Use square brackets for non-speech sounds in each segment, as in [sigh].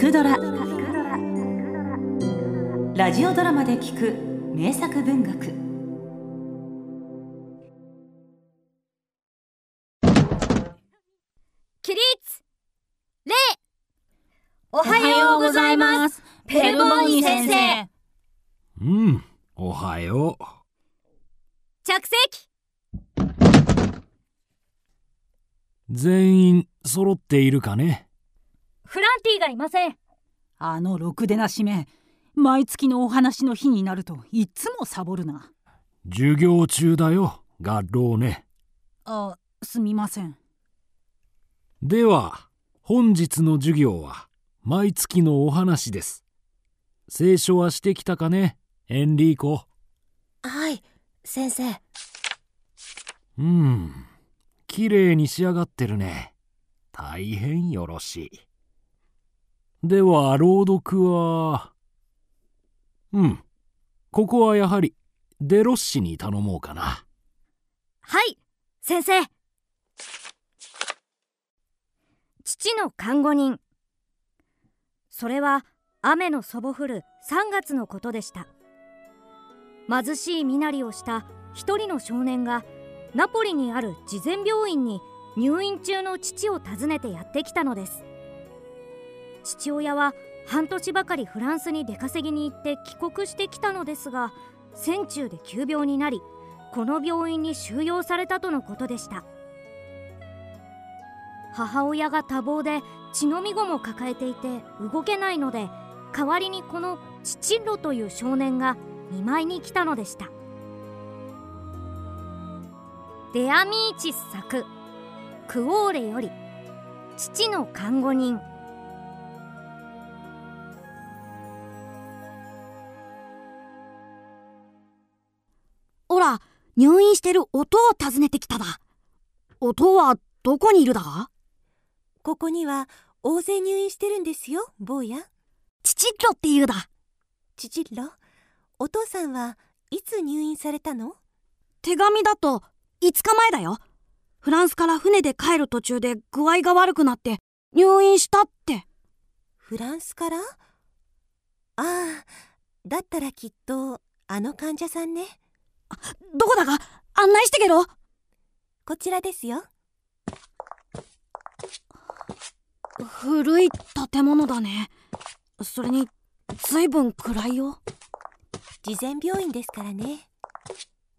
くドラ」ラジオドラマで聞く名作文学。起立。礼。おはようございます。ペルボーニ先生。うん、おはよう。着席。全員揃っているかね？フランティがいませんあのろくでなしめ毎月のお話の日になるといつもサボるな授業中だよ、ガローね。あすみませんでは、本日の授業は毎月のお話です。聖書はしてきたかねエンリーコ。はい、先生。うん、綺麗に仕上がってるね。大変よろしい。では、朗読は、うん、ここはやはりデロッシに頼もうかな。はい先生。父の看護人。それは雨のそぼ降る3月のことでした。貧しい身なりをした一人の少年がナポリにある慈善病院に入院中の父を訪ねてやってきたのです。父親は半年ばかりフランスに出稼ぎに行って帰国してきたのですが戦中で急病になりこの病院に収容されたとのことでした。母親が多忙で血のみ子も抱えていて動けないので代わりにこのチチッロという少年が見舞いに来たのでした。デアミーチス作「クオーレ」より「父の看護人」ら、入院してる音を訪ねてきただ。音はどこにいるだ？ここには大勢入院してるんですよ、坊や。チチッロって言うだ。チチッロ、お父さんはいつ入院されたの？手紙だと5日前だよ。フランスから船で帰る途中で具合が悪くなって入院したって。フランスから？ああ、だったらきっとあの患者さんね。どこだか案内してけろ。こちらですよ。古い建物だね。それに、ずいぶん暗いよ。慈善病院ですからね。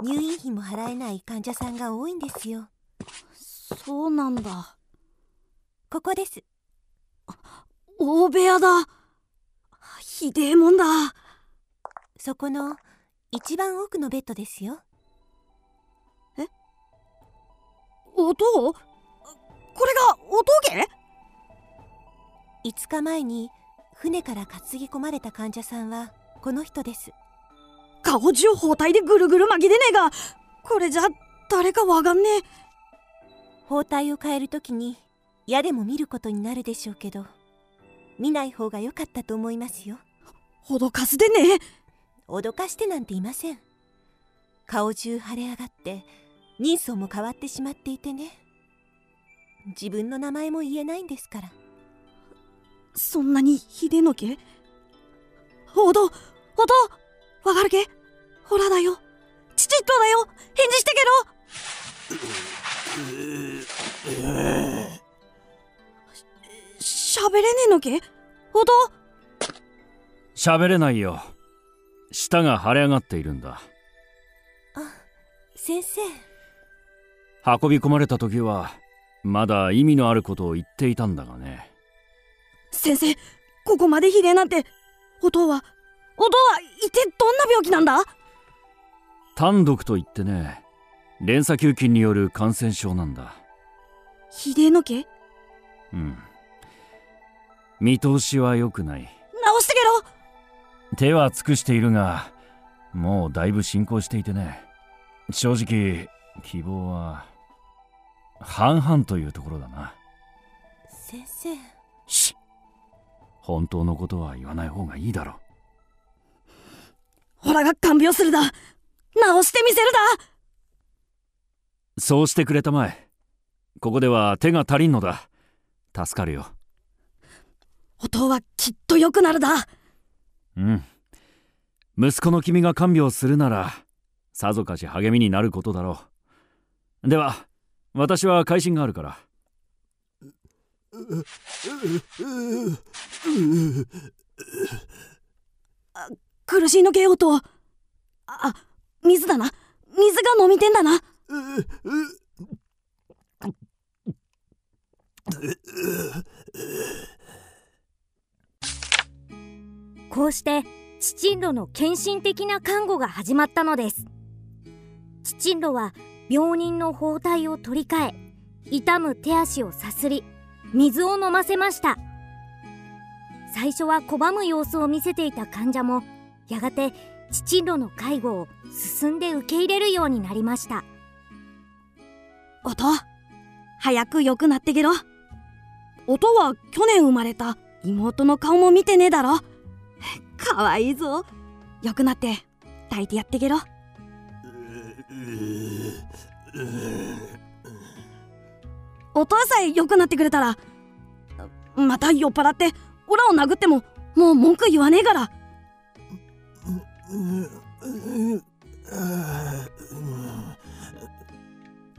入院費も払えない患者さんが多いんですよ。そうなんだ。ここです。大部屋だ。ひでえもんだ。そこの一番奥のベッドですよ。音？これが音毛？5日前に船から担ぎ込まれた患者さんはこの人です。顔中包帯でぐるぐる巻きでねえが、これじゃ誰かわかんねえ。包帯を変えるときに矢でも見ることになるでしょうけど、見ない方が良かったと思いますよ。脅かすでねえ。脅かしてなんていません。顔中腫れ上がって、人相も変わってしまっていてね。自分の名前も言えないんですから。そんなにひでえのけ音音わかるけ？ほらだよ。チチッとだよ。返事してけろ。し喋れねえのけ？音喋れないよ。舌が腫れ上がっているんだ。先生、運び込まれた時は、まだ意味のあることを言っていたんだがね。先生、ここまでひでえなんて、音は、音は一体どんな病気なんだ？単独といってね、連鎖球菌による感染症なんだ。ひでえのけ？うん。見通しは良くない。直してけろ手は尽くしているが、もうだいぶ進行していてね。正直、希望は、半々というところだな。先生。し本当のことは言わない方がいいだろほらが看病するだ。直してみせるだ。そうしてくれたまえ。ここでは手が足りんのだ。助かるよ。音はきっと良くなるだうん。息子の君が看病するならさぞかし励みになることだろう。では私は会心があるから。苦しいのけ音ああ水だな。水が飲みてんだな。こうして父路の献身的な看護が始まったのです。父路は病人の包帯を取り替え痛む手足をさすり水を飲ませました。最初は拒む様子を見せていた患者もやがて父路の介護を進んで受け入れるようになりました。音早く良くなってけろ。音は去年生まれた妹の顔も見てねえだろ。かわいいぞ。良くなって抱いてやってけろ音さえ良くなってくれたらまた酔っ払ってオラを殴ってももう文句言わねえから。あ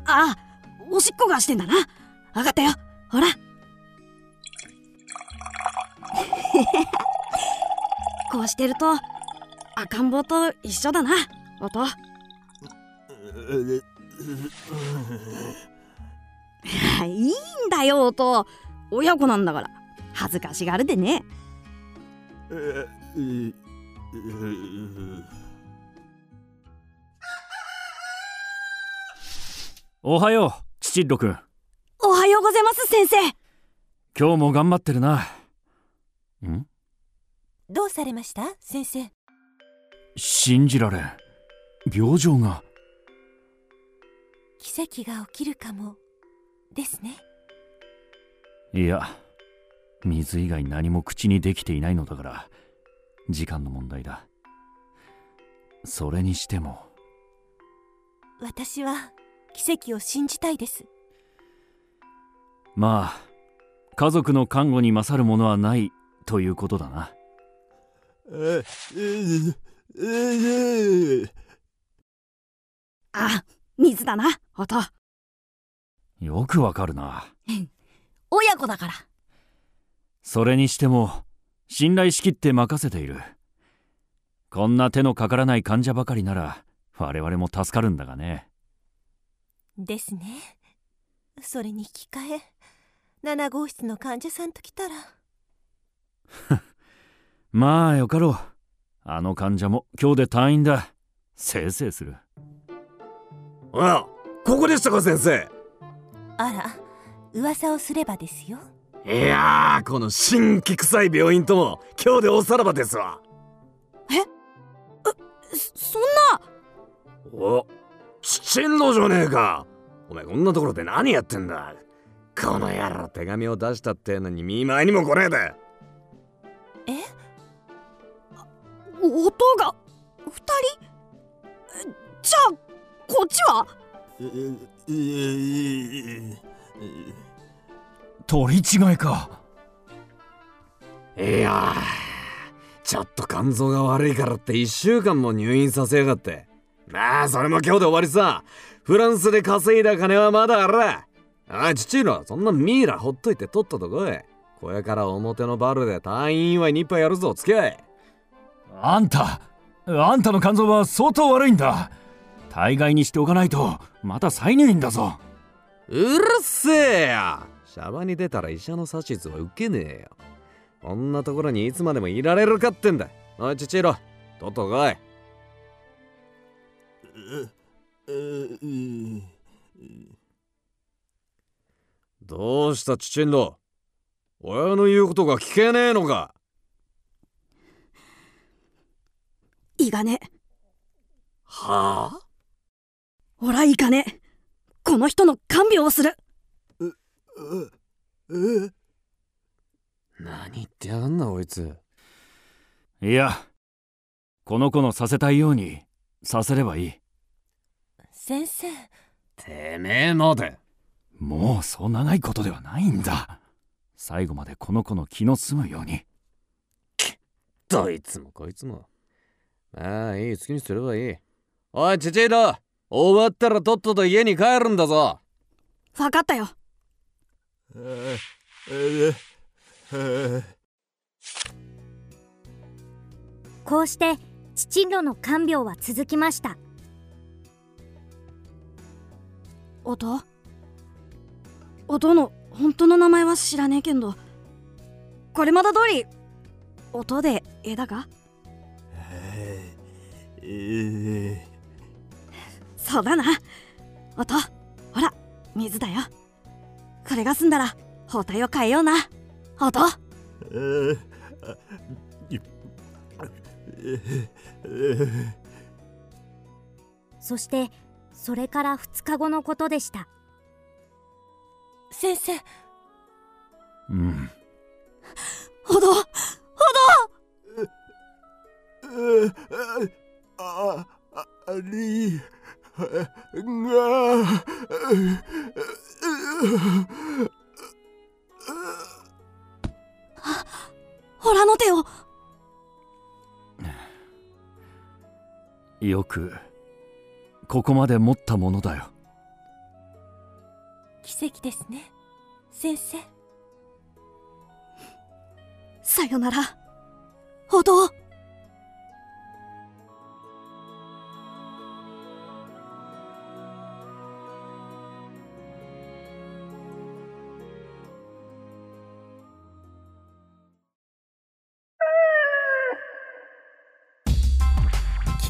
あおしっこがしてんだな。分かったよ。ほら。こうしてると赤ん坊と一緒だな。音。[laughs] いいんだよ音。親子なんだから。恥ずかしがるでね。おはよう父ロくんおはようございます先生。今日も頑張ってるな。ん？どうされました？先生。信じられん。病状が。奇跡が起きるかも。ですね。いや水以外何も口にできていないのだから時間の問題だ。それにしても。私は奇跡を信じたいです。まあ家族の看護に勝るものはないということだなあ水だな音。よくわかるな。[laughs] 親子だから。それにしても信頼しきって任せている。こんな手のかからない患者ばかりなら我々も助かるんだがね。ですね。それに引き換え7号室の患者さんと来たら [laughs] まあよかろう。あの患者も今日で退院だ。せいせいする。あここでしたか先生。あら噂をすればですよ。いやーこの新規臭い病院とも今日でおさらばですわ。そそんな。お父んのじゃねえか。お前こんなところで何やってんだ。この野郎手紙を出したってのに見舞いにも来ねえで音が二人じゃあこっちは取り違いかいやちょっと肝臓が悪いからって1週間も入院させやがってまあそれも今日で終わりさフランスで稼いだ金はまだあらああ父のそんなミイラほっといてとっとと来いこれから表のバルで退院祝いに一杯やるぞ付き合いあんたあんたの肝臓は相当悪いんだ。大概にしておかないとまた再入院だぞ。うるせえよシャバに出たら医者の指図は受けねえよ。こんなところにいつまでもいられるかってんだ。おい父色とっと来い。どうした父んど。親の言うことが聞けねえのかいがね。はあ？ほらいかね。この人の看病をする。何言ってやがんなこいつ。いやこの子のさせたいようにさせればいい。先生。てめえまで。もうそう長いことではないんだ。最後までこの子の気の済むように。どいつもこいつもああいい好きにすればいい。おいチチイド終わったらとっとと家に帰るんだぞ。分かったよ。こうして父路の看病は続きました。音？音の本当の名前は知らねえけんど。これまだ通り音で絵だがそうだな。音ほら水だよ。これが済んだら包帯を変えような。音。そしてそれから2日後のことでした。先生。うんりが。ほらの手を。よくここまで持ったものだよ。奇跡ですね先生。さよなら。ほど